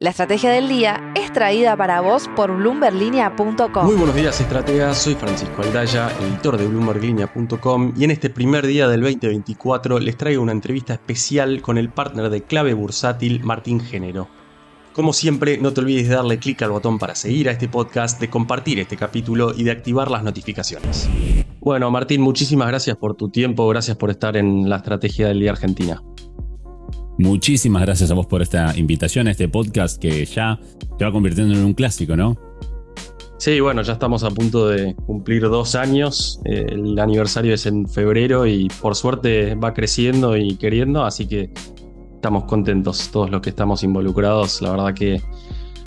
La estrategia del día es traída para vos por bloomberlinia.com. Muy buenos días, estrategas. Soy Francisco Aldaya, editor de bloomberlinia.com y en este primer día del 2024 les traigo una entrevista especial con el partner de clave bursátil Martín Género. Como siempre, no te olvides de darle clic al botón para seguir a este podcast, de compartir este capítulo y de activar las notificaciones. Bueno, Martín, muchísimas gracias por tu tiempo, gracias por estar en la estrategia del día Argentina. Muchísimas gracias a vos por esta invitación a este podcast que ya se va convirtiendo en un clásico, ¿no? Sí, bueno, ya estamos a punto de cumplir dos años. Eh, el aniversario es en febrero y por suerte va creciendo y queriendo, así que estamos contentos todos los que estamos involucrados. La verdad que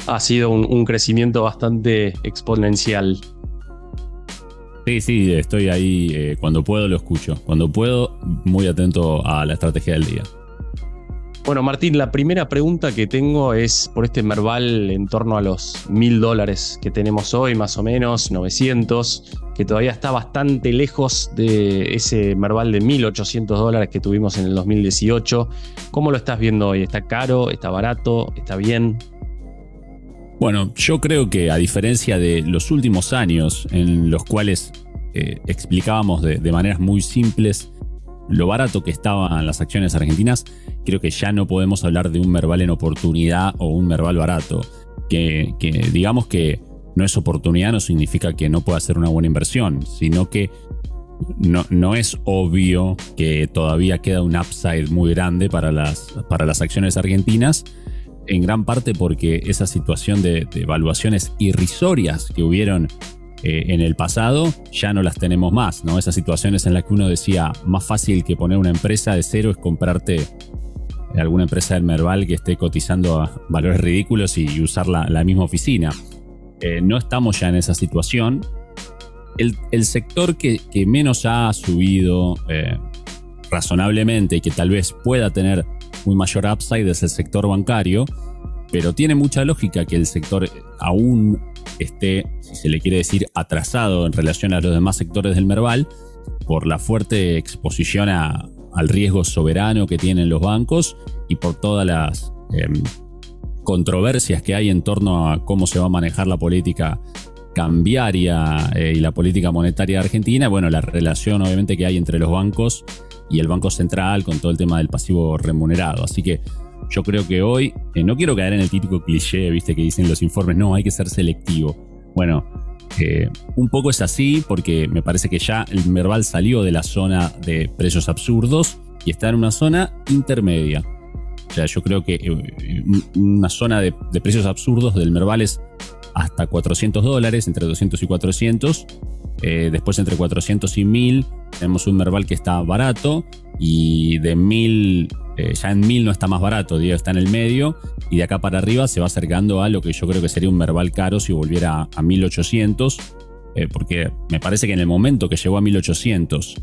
ha sido un, crecimiento bastante exponencial. Sí, sí, estoy ahí. Eh, cuando puedo lo escucho. Cuando puedo, muy atento a la estrategia del día. Bueno, Martín, la primera pregunta que tengo es por este Merval en torno a los mil dólares que tenemos hoy, más o menos, 900, que todavía está bastante lejos de ese Merval de 1800 dólares que tuvimos en el 2018. ¿Cómo lo estás viendo hoy? ¿Está caro? ¿Está barato? ¿Está bien? Bueno, yo creo que a diferencia de los últimos años en los cuales eh, explicábamos de, de maneras muy simples lo barato que estaban las acciones argentinas, creo que ya no podemos hablar de un Merval en oportunidad o un Merval barato. Que, digamos que no es oportunidad no significa que no pueda ser una buena inversión, sino que no, no, es obvio que todavía queda un upside muy grande para las, para las acciones argentinas, en gran parte porque esa situación de, de evaluaciones irrisorias que hubieron eh, en el pasado ya no las tenemos más, ¿no? Esas situaciones en las que uno decía, más fácil que poner una empresa de cero es comprarte eh, alguna empresa del Merval que esté cotizando a valores ridículos y usar la, misma oficina. Eh, no estamos ya en esa situación. El, sector que, menos ha subido razonablemente y que tal vez pueda tener un mayor upside es el sector bancario, pero tiene mucha lógica que el sector aún esté, si se le quiere decir, atrasado en relación a los demás sectores del Merval por la fuerte exposición al riesgo soberano que tienen los bancos y por todas las em, controversias que hay en torno a cómo se va a manejar la política cambiaria eh, y la política monetaria Argentina, bueno, la relación obviamente que hay entre los bancos y el Banco Central con todo el tema del pasivo remunerado. Así que yo creo que hoy, eh, no quiero caer en el típico cliché, viste, que dicen los informes, no, hay que ser selectivo. Bueno, eh, un poco es así porque me parece que ya el Merval salió de la zona de precios absurdos y está en una zona intermedia. O sea, yo creo que eh, una zona de, precios absurdos del Merval es hasta 400 dólares, entre 200 y 400. después entre 400 y 1000 tenemos un Merval que está barato y de 1000 eh, ya en 1000 no está más barato, Diego está en el medio, y de acá para arriba se va acercando a lo que yo creo que sería un Merval caro si volviera a 1800, eh, porque me parece que en el momento que llegó a 1800,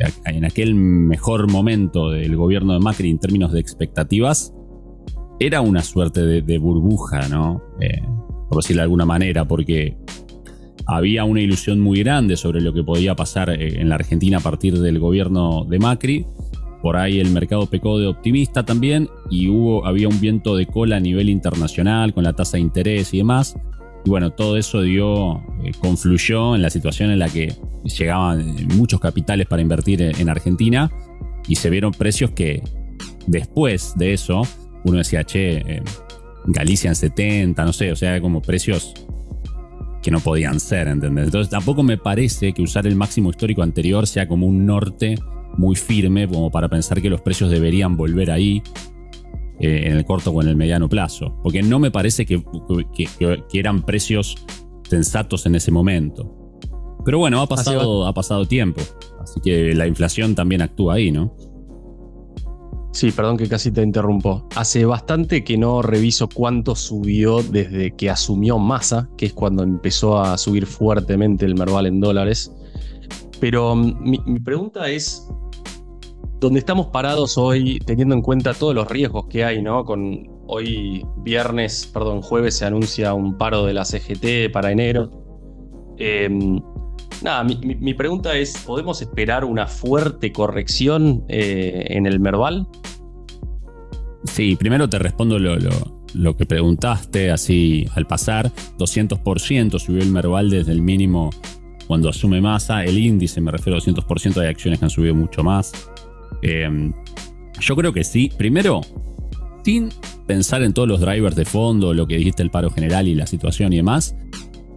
eh, en aquel mejor momento del gobierno de Macri en términos de expectativas, era una suerte de, burbuja, ¿no? por decirlo de alguna manera, porque había una ilusión muy grande sobre lo que podía pasar en la Argentina a partir del gobierno de Macri por ahí el mercado pecó de optimista también y hubo, había un viento de cola a nivel internacional con la tasa de interés y demás. Y bueno, todo eso dio, eh, confluyó en la situación en la que llegaban muchos capitales para invertir en Argentina y se vieron precios que después de eso uno decía, che, eh, Galicia en 70, no sé, o sea, como precios que no podían ser, ¿entendés? Entonces tampoco me parece que usar el máximo histórico anterior sea como un norte muy firme como para pensar que los precios deberían volver ahí eh, en el corto o en el mediano plazo. Porque no me parece que, eran precios sensatos en ese momento. Pero bueno, ha pasado, ha pasado tiempo. Así que la inflación también actúa ahí, ¿no? Sí, perdón que casi te interrumpo. Hace bastante que no reviso cuánto subió desde que asumió Massa, que es cuando empezó a subir fuertemente el Merval en dólares. Pero mm, mi pregunta es, donde estamos parados hoy, teniendo en cuenta todos los riesgos que hay, ¿no? Hoy viernes, perdón, jueves se anuncia un paro de la CGT para enero. Em, nada, mi, pregunta es, ¿podemos esperar una fuerte corrección eh, en el Merval? Sí, primero te respondo lo, lo que preguntaste así al pasar, 200% subió el Merval desde el mínimo cuando asume masa. El índice, me refiero a 200%, hay acciones que han subido mucho más. Em, yo creo que sí. Primero, sin pensar en todos los drivers de fondo, lo que dijiste el paro general y la situación y demás,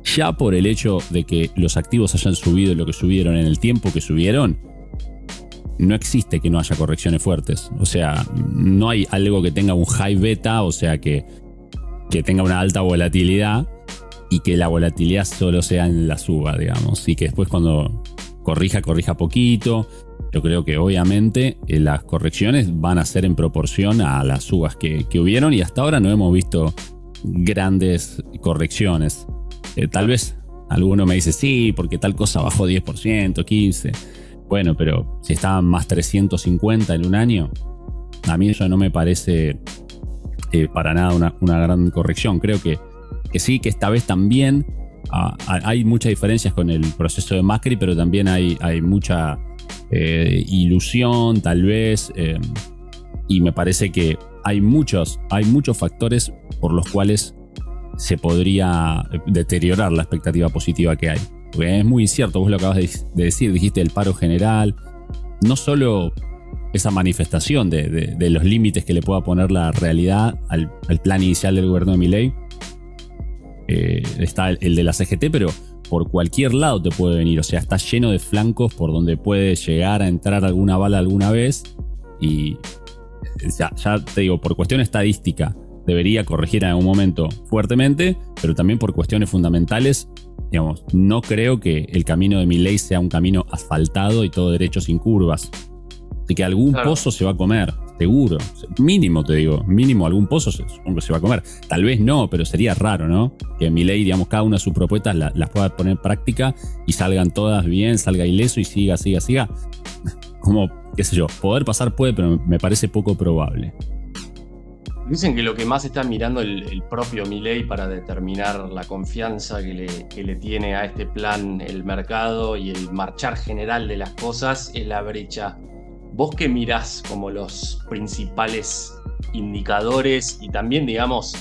ya por el hecho de que los activos hayan subido lo que subieron en el tiempo que subieron, no existe que no haya correcciones fuertes. O sea, no hay algo que tenga un high beta, o sea, que, que tenga una alta volatilidad y que la volatilidad solo sea en la suba, digamos. Y que después cuando corrija, corrija poquito. Yo creo que obviamente eh, las correcciones van a ser en proporción a las subas que, que hubieron y hasta ahora no hemos visto grandes correcciones. Eh, tal vez alguno me dice, sí, porque tal cosa bajó 10%, 15%. Bueno, pero si estaban más 350 en un año, a mí eso no me parece eh, para nada una, gran corrección. Creo que, que, sí, que esta vez también ah, hay muchas diferencias con el proceso de Macri, pero también hay, hay mucha eh, ilusión, tal vez. y me parece que hay muchos, hay muchos factores por los cuales se podría deteriorar la expectativa positiva que hay. Es muy cierto, vos lo acabas de, decir, dijiste el paro general, no solo esa manifestación de, los límites que le pueda poner la realidad al, plan inicial del gobierno de Miley, eh, está el, de la CGT, pero por cualquier lado te puede venir, o sea, está lleno de flancos por donde puede llegar a entrar alguna bala alguna vez y ya, ya te digo, por cuestión estadística, debería corregir en algún momento fuertemente, pero también por cuestiones fundamentales. Digamos, no creo que el camino de mi ley sea un camino asfaltado y todo derecho sin curvas. Así que algún pozo se va a comer, seguro. Mínimo, te digo, mínimo algún pozo se, supongo que se va a comer. Tal vez no, pero sería raro, ¿no? Que mi ley, digamos, cada una de sus propuestas las pueda poner en práctica y salgan todas bien, salga ileso y siga, siga, siga. Como, qué sé yo, poder pasar puede, pero me parece poco probable. Dicen que lo que más está mirando el, propio Milei para determinar la confianza que le, le, tiene a este plan el mercado y el marchar general de las cosas es la brecha. ¿Vos qué mirás como los principales indicadores y también, digamos,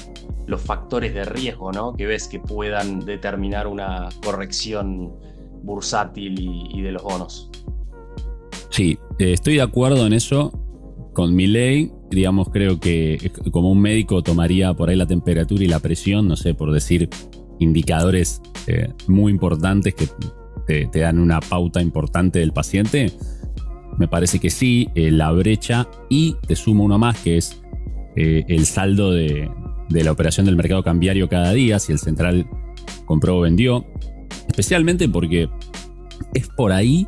los factores de riesgo ¿no? que ves que puedan determinar una corrección bursátil y, de los bonos? Sí, eh, estoy de acuerdo en eso con mi ley, digamos, creo que como un médico tomaría por ahí la temperatura y la presión, no sé, por decir indicadores eh, muy importantes que te, dan una pauta importante del paciente. Me parece que sí, eh, la brecha y te sumo uno más que es eh, el saldo de, de la operación del mercado cambiario cada día, si el central compró o vendió, especialmente porque es por ahí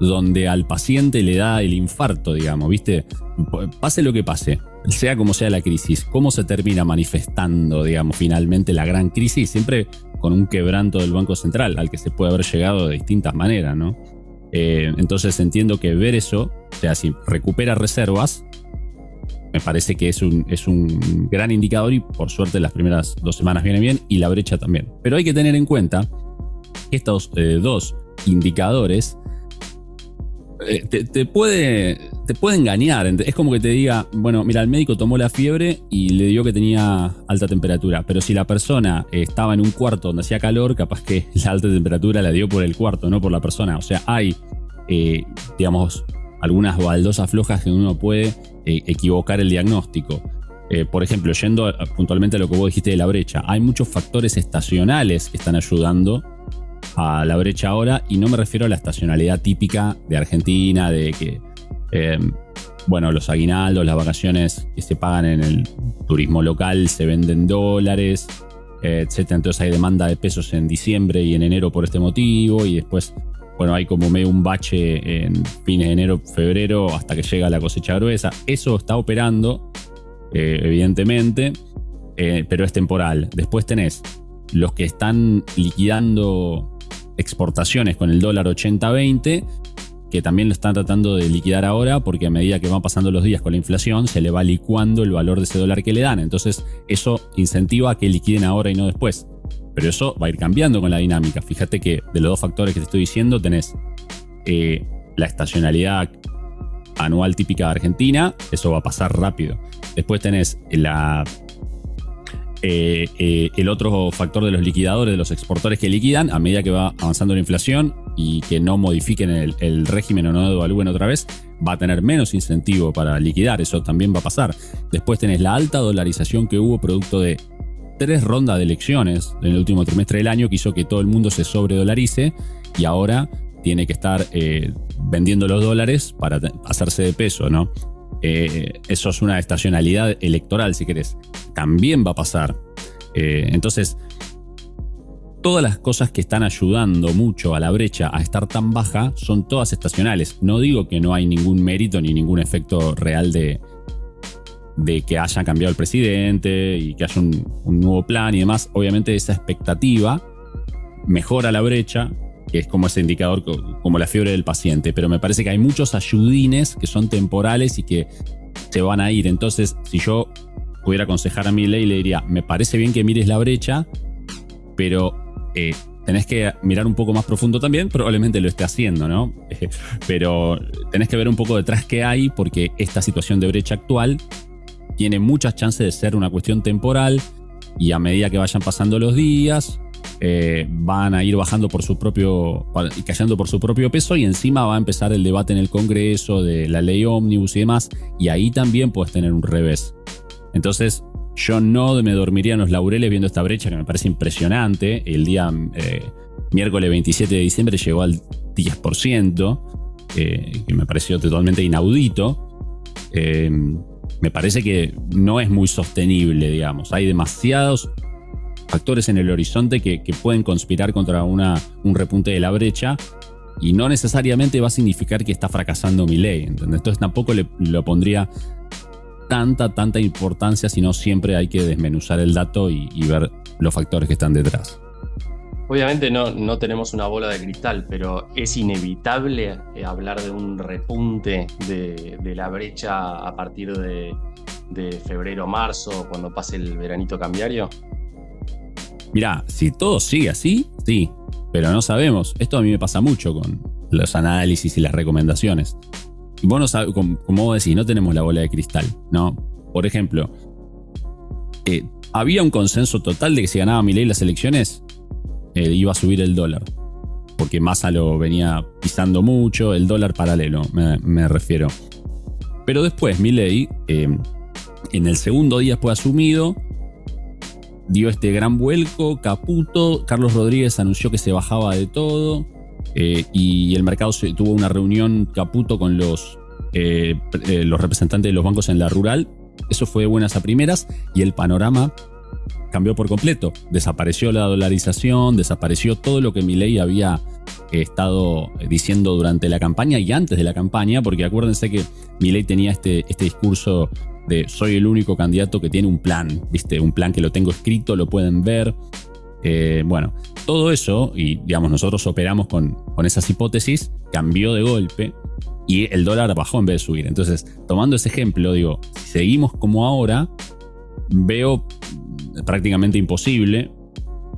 donde al paciente le da el infarto, digamos, ¿viste? Pase lo que pase, sea como sea la crisis, cómo se termina manifestando, digamos, finalmente la gran crisis, siempre con un quebranto del Banco Central, al que se puede haber llegado de distintas maneras, ¿no? Eh, entonces entiendo que ver eso, o sea, si recupera reservas, me parece que es un, es un gran indicador y por suerte las primeras dos semanas viene bien y la brecha también. Pero hay que tener en cuenta que estos eh, dos indicadores eh, te, puede, te puede engañar. Es como que te diga, bueno, mira, el médico tomó la fiebre y le dio que tenía alta temperatura. Pero si la persona estaba en un cuarto donde hacía calor, capaz que la alta temperatura la dio por el cuarto, no por la persona. O sea, hay, eh, digamos, algunas baldosas flojas que uno puede eh, equivocar el diagnóstico. por ejemplo, yendo puntualmente a lo que vos dijiste de la brecha, hay muchos factores estacionales que están ayudando a la brecha ahora y no me refiero a la estacionalidad típica de Argentina, de que, em, bueno, los aguinaldos, las vacaciones que se pagan en el turismo local se venden dólares, etc. Entonces hay demanda de pesos en diciembre y en enero por este motivo y después, bueno, hay como medio un bache en fines de enero, febrero hasta que llega la cosecha gruesa. Eso está operando, eh, evidentemente, eh, pero es temporal. Después tenés los que están liquidando exportaciones con el dólar 80-20, que también lo están tratando de liquidar ahora porque a medida que van pasando los días con la inflación se le va licuando el valor de ese dólar que le dan. Entonces eso incentiva a que liquiden ahora y no después. Pero eso va a ir cambiando con la dinámica. Fíjate que de los dos factores que te estoy diciendo tenés eh, la estacionalidad anual típica de Argentina, eso va a pasar rápido. Después tenés la eh, eh, el otro factor de los liquidadores, de los exportadores que liquidan, a medida que va avanzando la inflación y que no modifiquen el, régimen o no devalúen otra vez, va a tener menos incentivo para liquidar. Eso también va a pasar. Después tenés la alta dolarización que hubo producto de tres rondas de elecciones en el último trimestre del año que hizo que todo el mundo se sobredolarice y ahora tiene que estar eh, vendiendo los dólares para hacerse de peso, ¿no? Eh, eso es una estacionalidad electoral, si querés. También va a pasar. Eh, entonces, todas las cosas que están ayudando mucho a la brecha a estar tan baja son todas estacionales. No digo que no hay ningún mérito ni ningún efecto real de, de que haya cambiado el presidente y que haya un nuevo plan y demás. Obviamente esa expectativa mejora la brecha, que es como ese indicador, como la fiebre del paciente, pero me parece que hay muchos ayudines que son temporales y que se van a ir. Entonces, si yo pudiera aconsejar a mi ley, le diría, me parece bien que mires la brecha, pero eh, tenés que mirar un poco más profundo también, probablemente lo esté haciendo, ¿no? pero tenés que ver un poco detrás qué hay, porque esta situación de brecha actual tiene muchas chances de ser una cuestión temporal y a medida que vayan pasando los días, eh, van a ir bajando por su propio cayendo por su propio peso y encima va a empezar el debate en el Congreso de la ley ómnibus y demás y ahí también puedes tener un revés. Entonces yo no me dormiría en los laureles viendo esta brecha que me parece impresionante. El día eh, miércoles 27 de diciembre llegó al 10%, eh, que me pareció totalmente inaudito. Me parece que no es muy sostenible, digamos. Hay demasiados factores en el horizonte que, pueden conspirar contra un repunte de la brecha y no necesariamente va a significar que está fracasando mi ley. Entonces tampoco le, pondría tanta, tanta importancia, sino siempre hay que desmenuzar el dato y, ver los factores que están detrás. Obviamente no, no tenemos una bola de cristal, pero es inevitable eh, hablar de un repunte de, la brecha a partir de, de febrero, marzo, cuando pase el veranito cambiario. Mirá, si todo sigue así, sí, pero no sabemos. Esto a mí me pasa mucho con los análisis y las recomendaciones. Vos no sabes, como, vos decís, no tenemos la bola de cristal, ¿no? Por ejemplo, eh, había un consenso total de que si ganaba Milei las elecciones, eh, iba a subir el dólar. Porque Massa lo venía pisando mucho, el dólar paralelo, me, refiero. Pero después Milei, eh, en el segundo día fue asumido, dio este gran vuelco, Caputo, Carlos Rodríguez anunció que se bajaba de todo eh, y el mercado tuvo una reunión Caputo con los, eh, los representantes de los bancos en la rural. Eso fue de buenas a primeras y el panorama cambió por completo. Desapareció la dolarización, desapareció todo lo que Milei había estado diciendo durante la campaña y antes de la campaña, porque acuérdense que Milei tenía este, este discurso de soy el único candidato que tiene un plan, ¿viste? Un plan que lo tengo escrito, lo pueden ver. Eh, bueno, todo eso, y digamos, nosotros operamos con, con esas hipótesis, cambió de golpe y el dólar bajó en vez de subir. Entonces, tomando ese ejemplo, digo, seguimos como ahora, veo prácticamente imposible.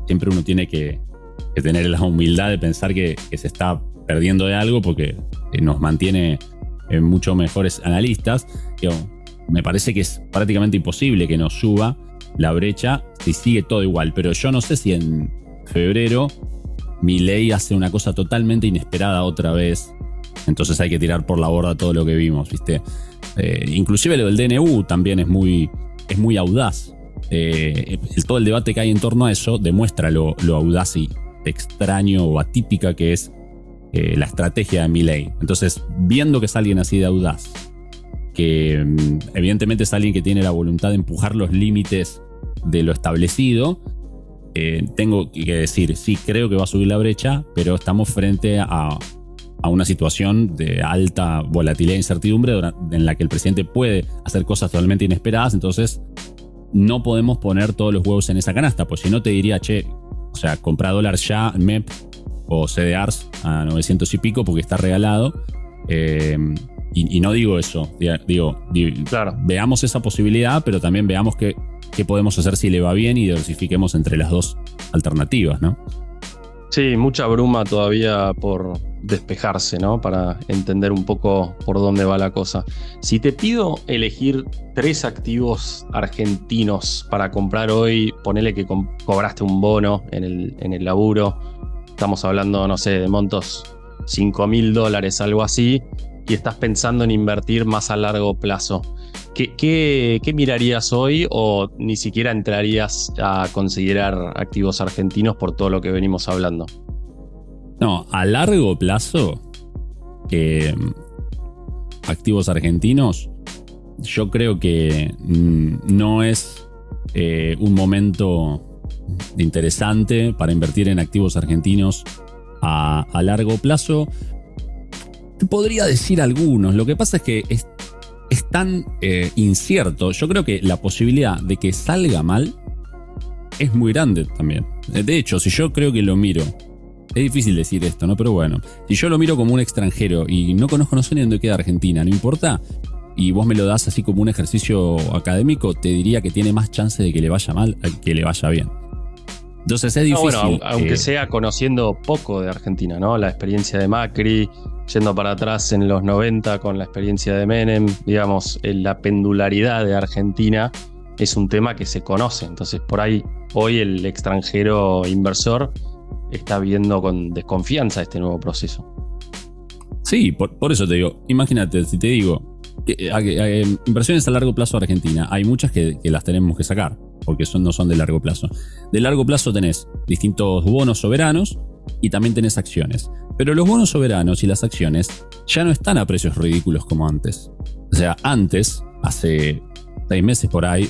Siempre uno tiene que, tener la humildad de pensar que, se está perdiendo de algo porque nos mantiene en mucho mejores analistas. Digo, me parece que es prácticamente imposible que nos suba la brecha si sigue todo igual. Pero yo no sé si en febrero mi ley hace una cosa totalmente inesperada otra vez. Entonces hay que tirar por la borda todo lo que vimos, ¿viste? Eh, inclusive lo del DNU también es muy, es muy audaz. Eh, todo el debate que hay en torno a eso demuestra lo, audaz y extraño o atípica que es eh, la estrategia de mi ley. Entonces, viendo que es alguien así de audaz, que mm, evidentemente es alguien que tiene la voluntad de empujar los límites de lo establecido. Eh, tengo que decir, sí, creo que va a subir la brecha, pero estamos frente a, una situación de alta volatilidad e incertidumbre en la que el presidente puede hacer cosas totalmente inesperadas, entonces no podemos poner todos los huevos en esa canasta, pues si no te diría, che, o sea, compra dólar ya, MEP o CDRs a 900 y pico porque está regalado. Eh, y, no digo eso, digo, veamos esa posibilidad, pero también veamos qué, qué podemos hacer si le va bien y diversifiquemos entre las dos alternativas, ¿no? Sí, mucha bruma todavía por, despejarse, ¿no? Para entender un poco por dónde va la cosa. Si te pido elegir tres activos argentinos para comprar hoy, ponele que cobraste un bono en el, en el laburo, estamos hablando, no sé, de montos 5 mil dólares, algo así, y estás pensando en invertir más a largo plazo. ¿Qué, qué, mirarías hoy o ni siquiera entrarías a considerar activos argentinos por todo lo que venimos hablando? No, a largo plazo, eh, activos argentinos, yo creo que mm, no es eh, un momento interesante para invertir en activos argentinos a, largo plazo. Podría decir algunos. Lo que pasa es que es, tan eh, incierto. Yo creo que la posibilidad de que salga mal es muy grande también. De hecho, si yo creo que lo miro es difícil decir esto, ¿no? Pero bueno, si yo lo miro como un extranjero y no conozco, no sé ni dónde queda Argentina, no importa, y vos me lo das así como un ejercicio académico, te diría que tiene más chance de que le vaya mal que le vaya bien. Entonces es difícil. bueno, aunque sea conociendo poco de Argentina, ¿no? La experiencia de Macri, yendo para atrás en los 90 con la experiencia de Menem, digamos, la pendularidad de Argentina es un tema que se conoce. Entonces, por ahí, hoy el extranjero inversor está viendo con desconfianza este nuevo proceso. Sí, por, eso te digo, imagínate, si te digo, que, eh, eh, inversiones a largo plazo Argentina, hay muchas que, las tenemos que sacar, porque no son de largo plazo. De largo plazo tenés distintos bonos soberanos y también tenés acciones. Pero los bonos soberanos y las acciones ya no están a precios ridículos como antes. O sea, antes, hace seis meses por ahí,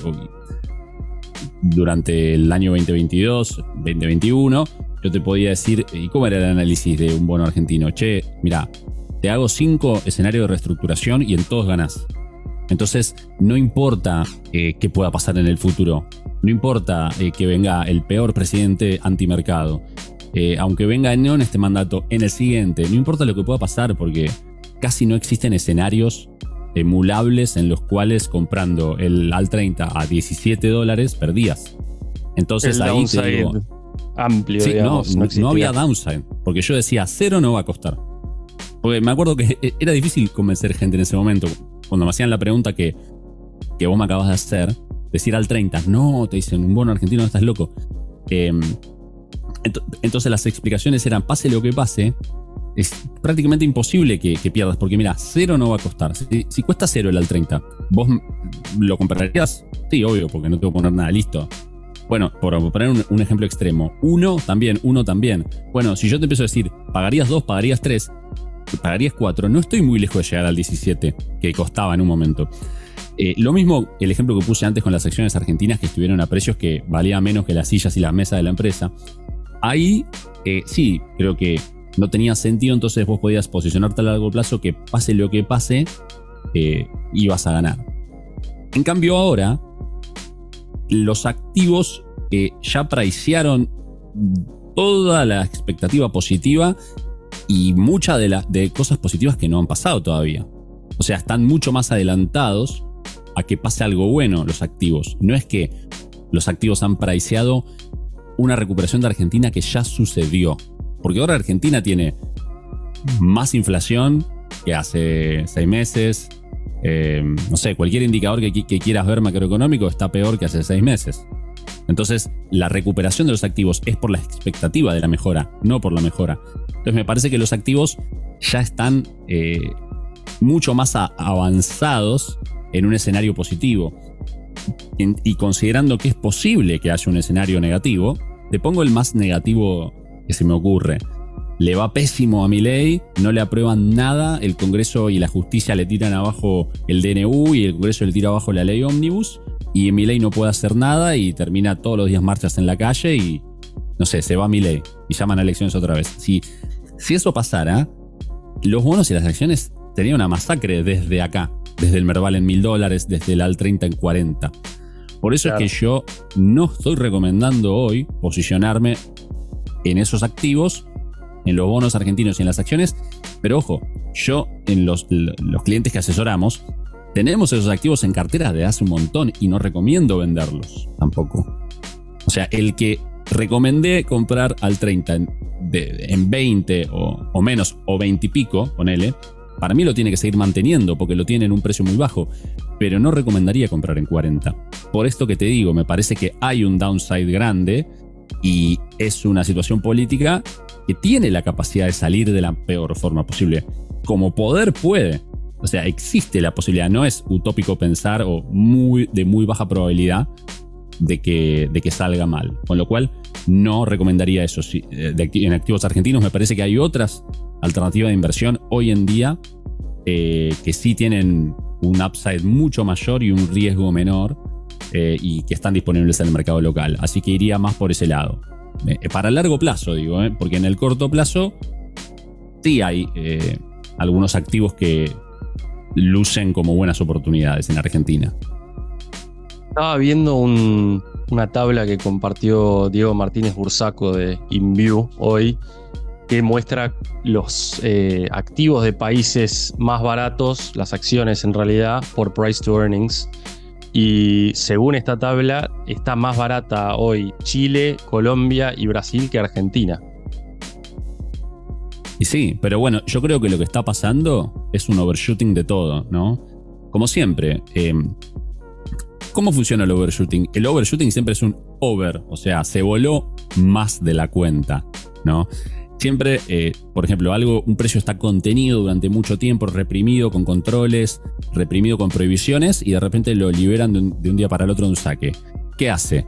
durante el año 2022, 2021, yo te podía decir, ¿y cómo era el análisis de un bono argentino? Che, mira, te hago cinco escenarios de reestructuración y en todos ganás. Entonces, no importa eh, qué pueda pasar en el futuro, no importa eh, que venga el peor presidente antimercado, eh, aunque venga no en este mandato, en el siguiente, no importa lo que pueda pasar porque casi no existen escenarios emulables en los cuales comprando el AL 30 a 17 dólares perdías. Entonces ahí te digo, amplio, no, había downside, porque yo decía, cero no va a costar. Porque me acuerdo que e-, era difícil convencer gente en ese momento. Cuando me hacían la pregunta que, que vos me acabas de hacer, decir al 30, no, te dicen, un bono argentino, estás loco. Em, entonces las explicaciones eran, pase lo que pase, es prácticamente imposible que, pierdas, porque mira, cero no va a costar. Si, cuesta cero el al 30, ¿vos lo comprarías? Sí, obvio, porque no tengo que poner nada listo. Bueno, por poner un, ejemplo extremo, uno también, uno también. Bueno, si yo te empiezo a decir, pagarías dos, pagarías tres, pagarías cuatro, no estoy muy lejos de llegar al 17 que costaba en un momento. Eh, lo mismo el ejemplo que puse antes con las acciones argentinas que estuvieron a precios que valía menos que las sillas y las mesas de la empresa. Ahí eh, sí, creo que no tenía sentido, entonces vos podías posicionarte a largo plazo que pase lo que pase, eh, ibas a ganar. En cambio ahora, los activos ya pricearon toda la expectativa positiva y muchas de las de cosas positivas que no han pasado todavía. O sea, están mucho más adelantados a que pase algo bueno los activos. No es que los activos han priceado una recuperación de Argentina que ya sucedió. Porque ahora Argentina tiene más inflación que hace seis meses, eh, no sé, cualquier indicador que, quieras ver macroeconómico está peor que hace seis meses. Entonces, la recuperación de los activos es por la expectativa de la mejora, no por la mejora. Entonces, me parece que los activos ya están eh, mucho más avanzados en un escenario positivo. y considerando que es posible que haya un escenario negativo, te pongo el más negativo que se me ocurre le va pésimo a mi ley, no le aprueban nada, el Congreso y la justicia le tiran abajo el DNU y el Congreso le tira abajo la ley Omnibus y mi ley no puede hacer nada y termina todos los días marchas en la calle y no sé, se va mi ley y llaman a elecciones otra vez. Si, si eso pasara, los bonos y las acciones tenían una masacre desde acá, desde el Merval en mil dólares, desde el AL 30 en 40. Por eso es que yo no estoy recomendando hoy posicionarme en esos activos en los bonos argentinos y en las acciones. Pero ojo, yo en los, los clientes que asesoramos, tenemos esos activos en carteras de hace un montón y no recomiendo venderlos tampoco. O sea, el que recomendé comprar al 30 en 20 o, menos, o 20 y pico, ponele, para mí lo tiene que seguir manteniendo porque lo tiene en un precio muy bajo, pero no recomendaría comprar en 40. Por esto que te digo, me parece que hay un downside grande y es una situación política que tiene la capacidad de salir de la peor forma posible. Como poder puede. O sea, existe la posibilidad, no es utópico pensar o muy, de muy baja probabilidad de que, de que salga mal. Con lo cual, no recomendaría eso. Eh, en activos argentinos me parece que hay otras alternativas de inversión hoy en día eh, que sí tienen un upside mucho mayor y un riesgo menor eh, y que están disponibles en el mercado local. Así que iría más por ese lado. para largo plazo, digo, porque en el corto plazo sí hay algunos activos que lucen como buenas oportunidades en Argentina. Estaba viendo una tabla que compartió Diego Martínez Bursaco de InView hoy, que muestra los eh, activos de países más baratos, las acciones en realidad, por price to earnings. Y según esta tabla, está más barata hoy Chile, Colombia y Brasil que Argentina. Y sí, pero bueno, yo creo que lo que está pasando es un overshooting de todo, ¿no? Como siempre, eh, ¿cómo funciona el overshooting? El overshooting siempre es un over, o sea, se voló más de la cuenta, ¿no? Siempre, eh, por ejemplo, algo, un precio está contenido durante mucho tiempo, reprimido con controles, reprimido con prohibiciones y de repente lo liberan de un, día para el otro de un saque. ¿Qué hace?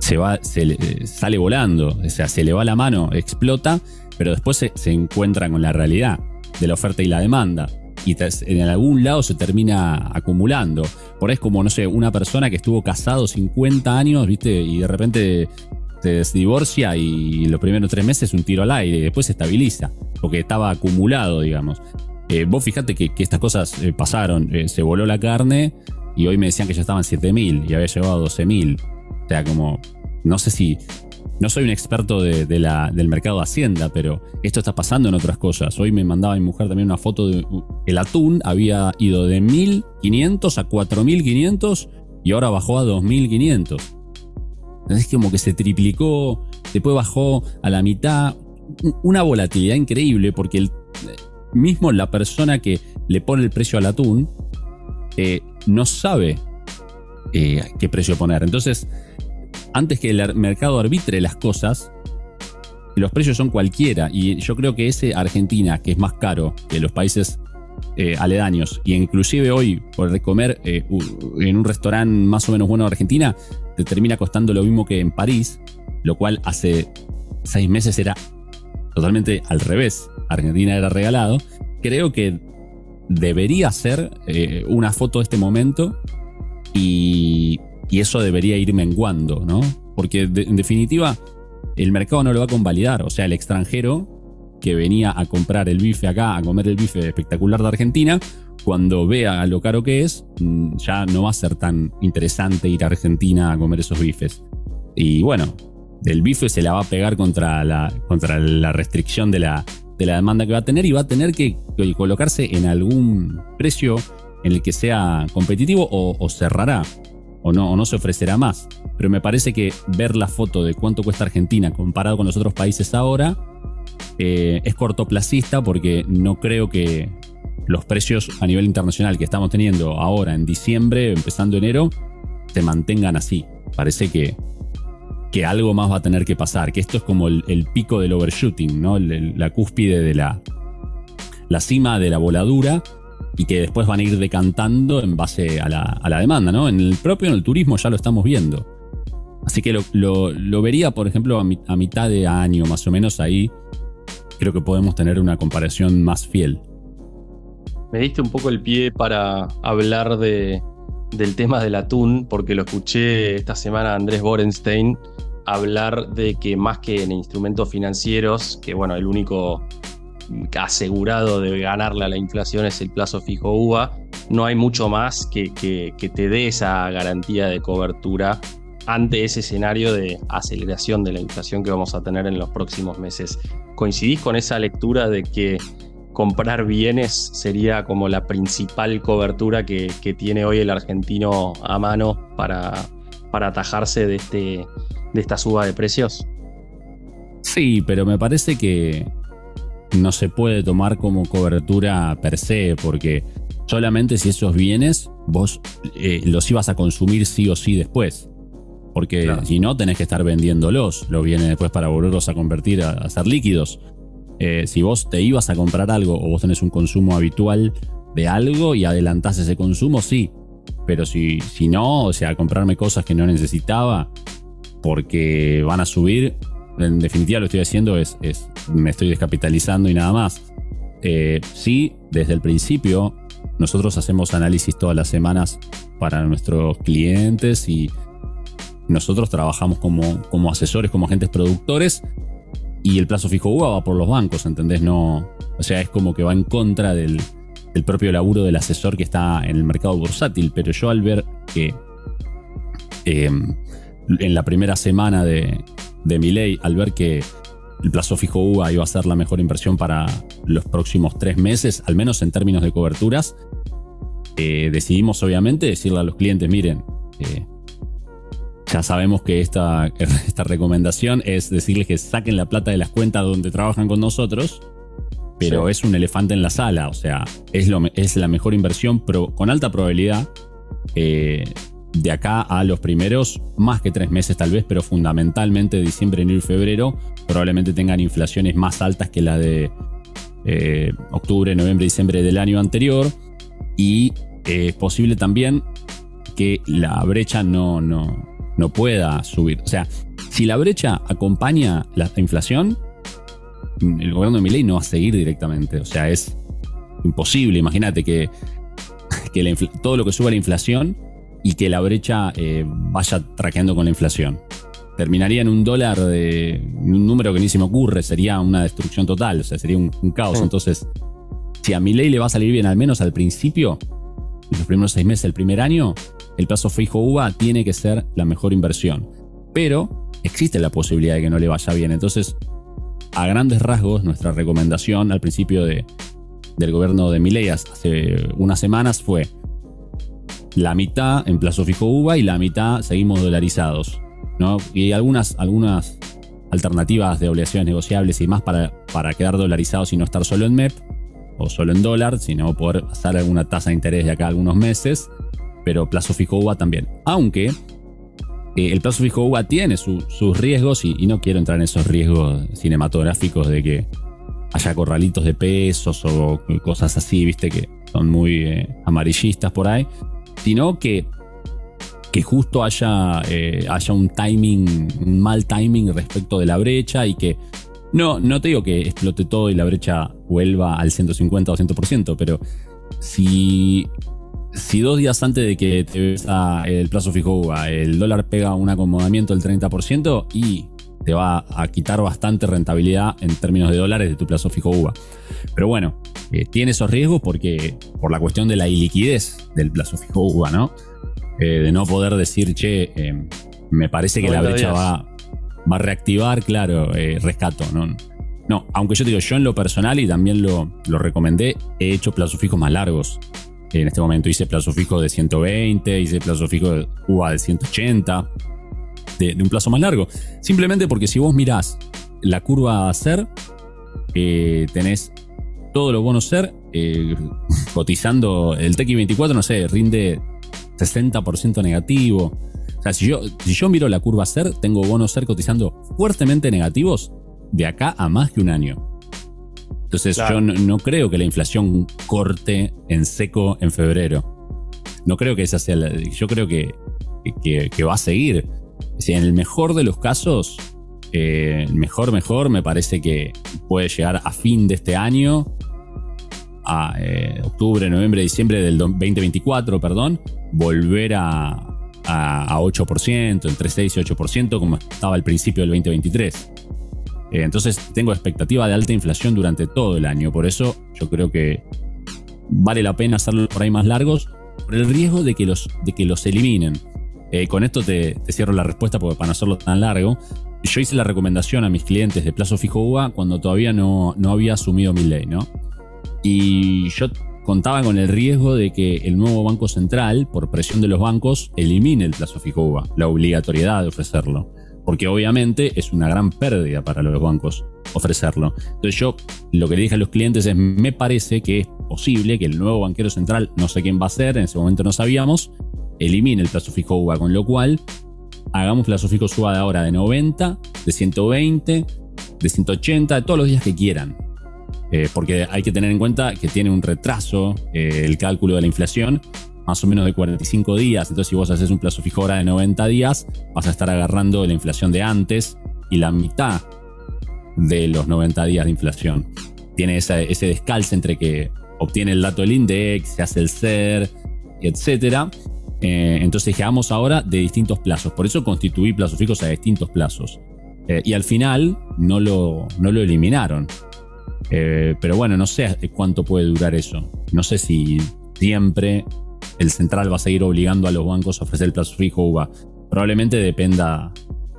Se va, se, eh, sale volando, o sea, se le va la mano, explota pero después se, se encuentran con la realidad de la oferta y la demanda. Y en algún lado se termina acumulando. Por ahí es como, no sé, una persona que estuvo casado 50 años, ¿viste? Y de repente se divorcia y los primeros tres meses un tiro al aire después se estabiliza, porque estaba acumulado, digamos. Eh, vos fijate que, estas cosas eh, pasaron, eh, se voló la carne y hoy me decían que ya estaban 7.000 y había llegado a 12.000. O sea, como, no sé si no soy un experto de, del mercado de Hacienda, pero esto está pasando en otras cosas. Hoy me mandaba mi mujer también una foto de el atún había ido de 1500 a 4500 y ahora bajó a 2500. Es como que se triplicó, después bajó a la mitad. Una volatilidad increíble porque el, mismo la persona que le pone el precio al atún eh, no sabe eh, qué precio poner. Entonces, antes que el mercado arbitre las cosas, los precios son cualquiera. Y yo creo que ese Argentina, que es más caro que los países eh, aledaños, y inclusive hoy por comer eh, en un restaurante más o menos bueno de Argentina, te termina costando lo mismo que en París, lo cual hace seis meses era totalmente al revés. Argentina era regalado. Creo que debería ser eh, una foto de este momento y eso debería ir menguando, ¿no? Porque en definitiva el mercado no lo va a convalidar, o sea, el extranjero que venía a comprar el bife acá, a comer el bife espectacular de Argentina, cuando vea lo caro que es, mm, ya no va a ser tan interesante ir a Argentina a comer esos bifes. Y bueno, el bife se la va a pegar contra la, contra la restricción de la, de la demanda que va a tener y va a tener que, colocarse en algún precio en el que sea competitivo o cerrará o no, no se ofrecerá más. Pero me parece que ver la foto de cuánto cuesta Argentina comparado con los otros países ahora eh, es cortoplacista porque no creo que los precios a nivel internacional que estamos teniendo ahora en diciembre, empezando enero, se mantengan así. Parece que, que algo más va a tener que pasar, que esto es como el, pico del overshooting, ¿no? la cúspide de la, la cima de la voladura y que después van a ir decantando en base a la, demanda, ¿no? En el propio en el turismo ya lo estamos viendo. Así que lo, vería, por ejemplo, a, mitad de año, más o menos ahí, creo que podemos tener una comparación más fiel. Me diste un poco el pie para hablar de, del tema del atún, porque lo escuché esta semana a Andrés Borenstein hablar de que más que en instrumentos financieros, que bueno, el único asegurado de ganarle a la inflación es el plazo fijo UVA, no hay mucho más que, te dé esa garantía de cobertura ante ese escenario de aceleración de la inflación que vamos a tener en los próximos meses. ¿Coincidís con esa lectura de que comprar bienes sería como la principal cobertura que, tiene hoy el argentino a mano para, para atajarse de, este, de esta suba de precios? Sí, pero me parece que no se puede tomar como cobertura per se, porque solamente si esos bienes vos eh, los ibas a consumir sí o sí después. Porque si no, tenés que estar vendiéndolos, los bienes después para volverlos a convertir a, ser líquidos. Eh, si vos te ibas a comprar algo o vos tenés un consumo habitual de algo y adelantás ese consumo, sí. Pero si, si no, o sea, comprarme cosas que no necesitaba porque van a subir, en definitiva lo estoy haciendo es, es me estoy descapitalizando y nada más. Eh, sí, desde el principio nosotros hacemos análisis todas las semanas para nuestros clientes y nosotros trabajamos como, como asesores, como agentes productores y el plazo fijo UVA va por los bancos, ¿entendés? No, o sea, es como que va en contra del, propio laburo del asesor que está en el mercado bursátil, pero yo al ver que eh, en la primera semana de, de mi ley, al ver que el plazo fijo UVA iba a ser la mejor inversión para los próximos tres meses, al menos en términos de coberturas, eh, decidimos obviamente decirle a los clientes, miren, eh, ya sabemos que esta, esta recomendación es decirles que saquen la plata de las cuentas donde trabajan con nosotros, pero es un elefante en la sala, o sea, es, lo, es la mejor inversión pero con alta probabilidad. Eh, de acá a los primeros, más que tres meses tal vez, pero fundamentalmente diciembre, enero y febrero, probablemente tengan inflaciones más altas que la de eh, octubre, noviembre, diciembre del año anterior. Y eh, es posible también que la brecha no, no, no pueda subir. O sea, si la brecha acompaña la inflación, el gobierno de Milei no va a seguir directamente. O sea, es imposible. Imagínate que, que todo lo que suba la inflación y que la brecha eh, vaya traqueando con la inflación. Terminaría en un dólar de un número que ni se me ocurre, sería una destrucción total, o sea, sería un, caos. Entonces, si a mi ley le va a salir bien, al menos al principio, los primeros seis meses, el primer año, el plazo fijo UVA tiene que ser la mejor inversión. Pero existe la posibilidad de que no le vaya bien. Entonces, a grandes rasgos, nuestra recomendación al principio de, del gobierno de Milei hace unas semanas fue la mitad en plazo fijo UVA y la mitad seguimos dolarizados. ¿no? Y algunas, algunas alternativas de obligaciones negociables y más para, para quedar dolarizados y no estar solo en MEP o solo en dólar, sino poder pasar alguna tasa de interés de acá algunos meses, pero plazo fijo UVA también. Aunque eh, el plazo fijo UVA tiene sus riesgos y, no quiero entrar en esos riesgos cinematográficos de que haya corralitos de pesos o cosas así, viste, que son muy eh, amarillistas por ahí sino que, que justo haya, eh, haya un timing, un mal timing respecto de la brecha y que no, no te digo que explote todo y la brecha vuelva al 150 o 200%, pero si, si dos días antes de que te ves el plazo fijo el dólar pega un acomodamiento del 30% y te va a quitar bastante rentabilidad en términos de dólares de tu plazo fijo UVA. Pero bueno, eh, tiene esos riesgos porque por la cuestión de la iliquidez del plazo fijo UVA, ¿no? Eh, de no poder decir, che, eh, me parece que la brecha va, va, a reactivar, claro, rescato, ¿no? No, aunque yo te digo, yo en lo personal y también lo, lo recomendé, he hecho plazos fijos más largos. En este momento hice plazo fijo de 120, hice plazo fijo de UVA de 180, de, de un plazo más largo. Simplemente porque si vos mirás la curva a hacer, tenés todos los bonos ser, eh, cotizando el TX 24, no sé, rinde 60% negativo. Sea, si yo, si yo miro la curva ser, tengo bonos ser cotizando fuertemente negativos de acá a más que un año. Entonces yo no, creo que la inflación corte en seco en febrero. No creo que esa sea la... Yo creo que, que, va a seguir. Si en el mejor de los casos, eh, mejor, mejor, me parece que puede llegar a fin de este año a eh, octubre, noviembre, diciembre del 2024, perdón, volver a, a, 8%, entre 6 y 8%, como estaba al principio del 2023. Eh, entonces tengo expectativa de alta inflación durante todo el año, por eso yo creo que vale la pena hacerlo por ahí más largos, por el riesgo de que los, de que los eliminen. Eh, con esto te, cierro la respuesta porque para no hacerlo tan largo, yo hice la recomendación a mis clientes de plazo fijo UVA cuando todavía no, no había asumido mi ley, ¿no? Y yo contaba con el riesgo de que el nuevo Banco Central, por presión de los bancos, elimine el plazo fijo UVA, la obligatoriedad de ofrecerlo. porque obviamente es una gran pérdida para los bancos ofrecerlo. Entonces yo lo que le dije a los clientes es, me parece que es posible que el nuevo banquero central, no sé quién va a ser, en ese momento no sabíamos, elimine el plazo fijo UVA, con lo cual hagamos plazo fijo UVA de ahora de 90, de 120, de 180, de todos los días que quieran. Eh, porque hay que tener en cuenta que tiene un retraso eh, el cálculo de la inflación, más o menos de 45 días. Entonces, si vos haces un plazo fijo ahora de 90 días, vas a estar agarrando la inflación de antes y la mitad de los 90 días de inflación. Tiene ese descalce entre que obtiene el dato del index, se hace el SER, etc. Eh, entonces dije, ahora de distintos plazos. Por eso constituí plazos fijos a distintos plazos. y al final no lo, no lo eliminaron. Eh, pero bueno, no sé cuánto puede durar eso. No sé si siempre el central va a seguir obligando a los bancos a ofrecer el plazo fijo UVA. Probablemente dependa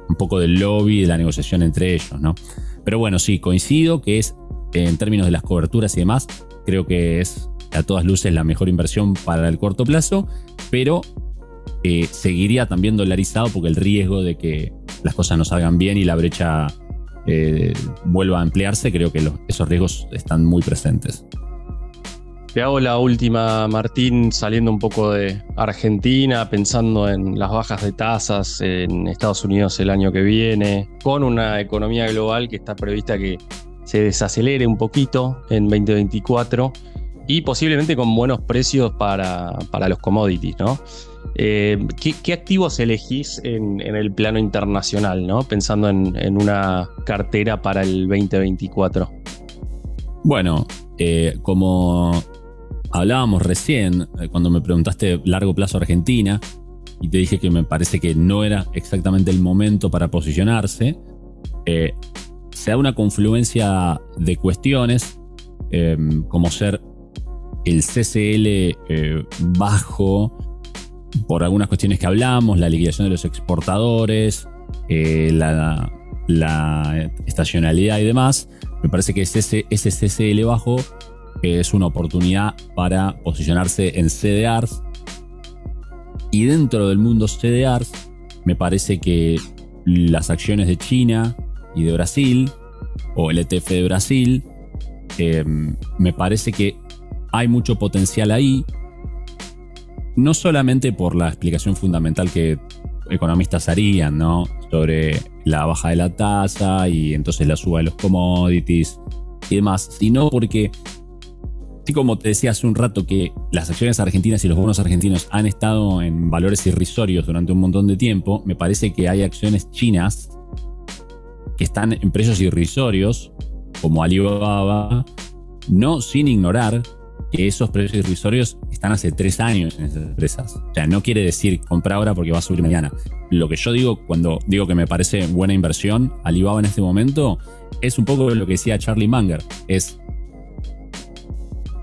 un poco del lobby y de la negociación entre ellos, ¿no? Pero bueno, sí, coincido que es, en términos de las coberturas y demás, creo que es a todas luces la mejor inversión para el corto plazo, pero eh, seguiría también dolarizado porque el riesgo de que las cosas no salgan bien y la brecha eh, vuelva a emplearse, creo que esos riesgos están muy presentes. Te hago la última, Martín, saliendo un poco de Argentina, pensando en las bajas de tasas en Estados Unidos el año que viene, con una economía global que está prevista que se desacelere un poquito en 2024 y posiblemente con buenos precios para, para los commodities, ¿no? Eh, ¿qué, activos elegís en, el plano internacional, ¿no? pensando en, una cartera para el 2024? Bueno, eh, como hablábamos recién, eh, cuando me preguntaste largo plazo Argentina, y te dije que me parece que no era exactamente el momento para posicionarse, se da una confluencia de cuestiones, como ser el CCL bajo, por algunas cuestiones que hablamos, la liquidación de los exportadores, eh, la, estacionalidad y demás, me parece que ese, ese CCL bajo es una oportunidad para posicionarse en CDRs. Y dentro del mundo CDRs, me parece que las acciones de China y de Brasil, o el ETF de Brasil, eh, me parece que hay mucho potencial ahí no solamente por la explicación fundamental que economistas harían, ¿no? Sobre la baja de la tasa y entonces la suba de los commodities y demás, sino porque, así como te decía hace un rato que las acciones argentinas y los bonos argentinos han estado en valores irrisorios durante un montón de tiempo, me parece que hay acciones chinas que están en precios irrisorios, como Alibaba, no sin ignorar que esos precios irrisorios están hace tres años en esas empresas. O sea, no quiere decir compra ahora porque va a subir mañana. Lo que yo digo cuando digo que me parece buena inversión, Alibaba en este momento, es un poco lo que decía Charlie Munger. Es,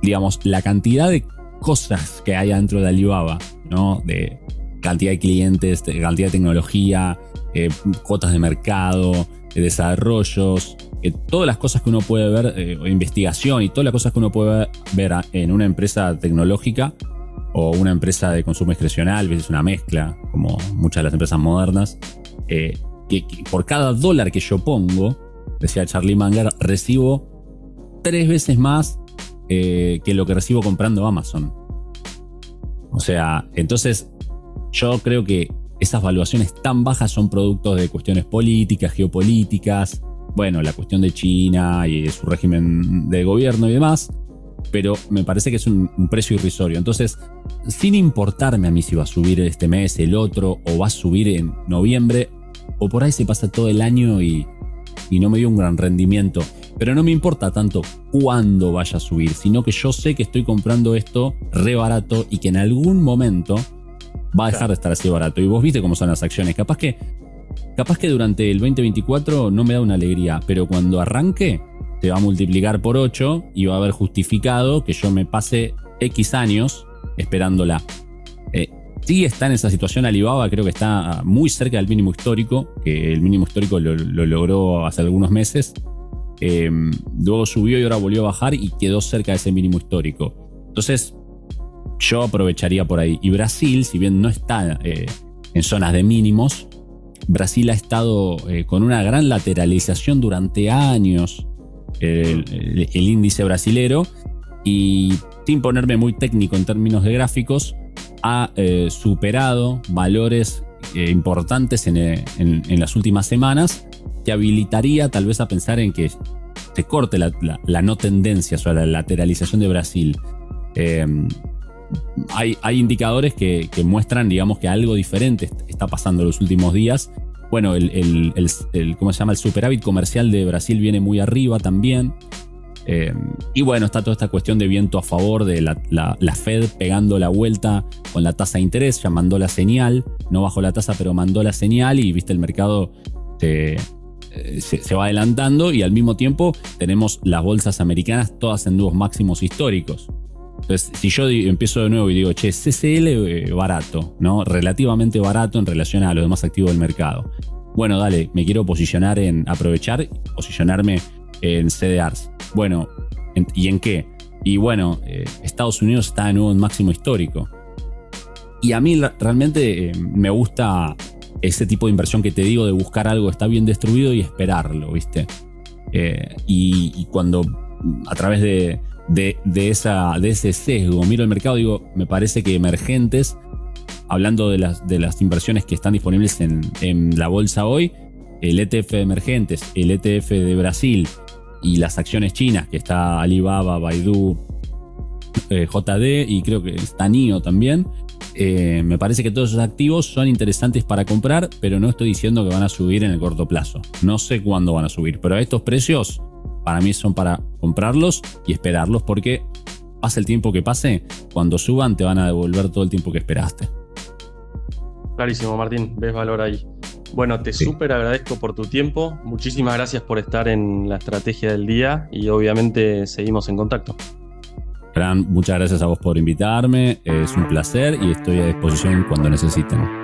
digamos, la cantidad de cosas que hay dentro de Alibaba, ¿no? De cantidad de clientes, cantidad de tecnología, eh, cuotas de mercado, de desarrollos, todas las cosas que uno puede ver, eh, investigación y todas las cosas que uno puede ver en una empresa tecnológica o una empresa de consumo discrecional, es una mezcla, como muchas de las empresas modernas, eh, que, por cada dólar que yo pongo, decía Charlie Munger, recibo tres veces más eh, que lo que recibo comprando Amazon. O sea, entonces yo creo que esas valuaciones tan bajas son productos de cuestiones políticas, geopolíticas, bueno, la cuestión de China y su régimen de gobierno y demás, pero me parece que es un, precio irrisorio. Entonces, sin importarme a mí si va a subir este mes, el otro, o va a subir en noviembre, o por ahí se pasa todo el año y, y no me dio un gran rendimiento. Pero no me importa tanto cuándo vaya a subir, sino que yo sé que estoy comprando esto re barato y que en algún momento va a dejar de estar así barato. Y vos viste cómo son las acciones. Capaz que Capaz que durante el 2024 no me da una alegría, pero cuando arranque se va a multiplicar por 8 y va a haber justificado que yo me pase X años esperándola. Eh, sí está en esa situación Alibaba, creo que está muy cerca del mínimo histórico, que el mínimo histórico lo, logró hace algunos meses. Eh, luego subió y ahora volvió a bajar y quedó cerca de ese mínimo histórico. Entonces, yo aprovecharía por ahí. Y Brasil, si bien no está eh, en zonas de mínimos, Brasil ha estado eh, con una gran lateralización durante años, el, índice brasilero, y sin ponerme muy técnico en términos de gráficos, ha eh, superado valores eh, importantes en, las últimas semanas que habilitaría tal vez a pensar en que se corte la, no tendencia, o la lateralización de Brasil. Hay, indicadores que, muestran, digamos, que algo diferente está pasando en los últimos días bueno, el, ¿cómo se llama? El superávit comercial de Brasil viene muy arriba también. Eh, y bueno, está toda esta cuestión de viento a favor de la, Fed pegando la vuelta con la tasa de interés, ya mandó la señal, no bajó la tasa, pero mandó la señal y viste el mercado se, eh, se, va adelantando y al mismo tiempo tenemos las bolsas americanas todas en nuevos máximos históricos. Entonces, si yo empiezo de nuevo y digo, che, CCL eh, barato, ¿no? Relativamente barato en relación a los demás activos del mercado. Bueno, dale, me quiero posicionar en aprovechar, posicionarme en CDRs. Bueno, ¿y en qué? Y bueno, eh, Estados Unidos está de nuevo en máximo histórico. Y a mí realmente eh, me gusta ese tipo de inversión que te digo de buscar algo que está bien destruido y esperarlo, ¿viste? y, cuando a través de, de, esa, de ese sesgo. Miro el mercado y digo, me parece que emergentes, hablando de las, de las inversiones que están disponibles en, la bolsa hoy, el ETF de emergentes, el ETF de Brasil y las acciones chinas, que está Alibaba, Baidu, eh, JD y creo que está NIO también. Eh, me parece que todos esos activos son interesantes para comprar, pero no estoy diciendo que van a subir en el corto plazo. No sé cuándo van a subir, pero a estos precios para mí son para comprarlos y esperarlos porque pase el tiempo que pase, cuando suban te van a devolver todo el tiempo que esperaste. Clarísimo, Martín, ves valor ahí. Bueno, te súper agradezco por tu tiempo. Muchísimas gracias por estar en la estrategia del día y obviamente seguimos en contacto. Gran, muchas gracias a vos por invitarme. Es un placer y estoy a disposición cuando necesiten.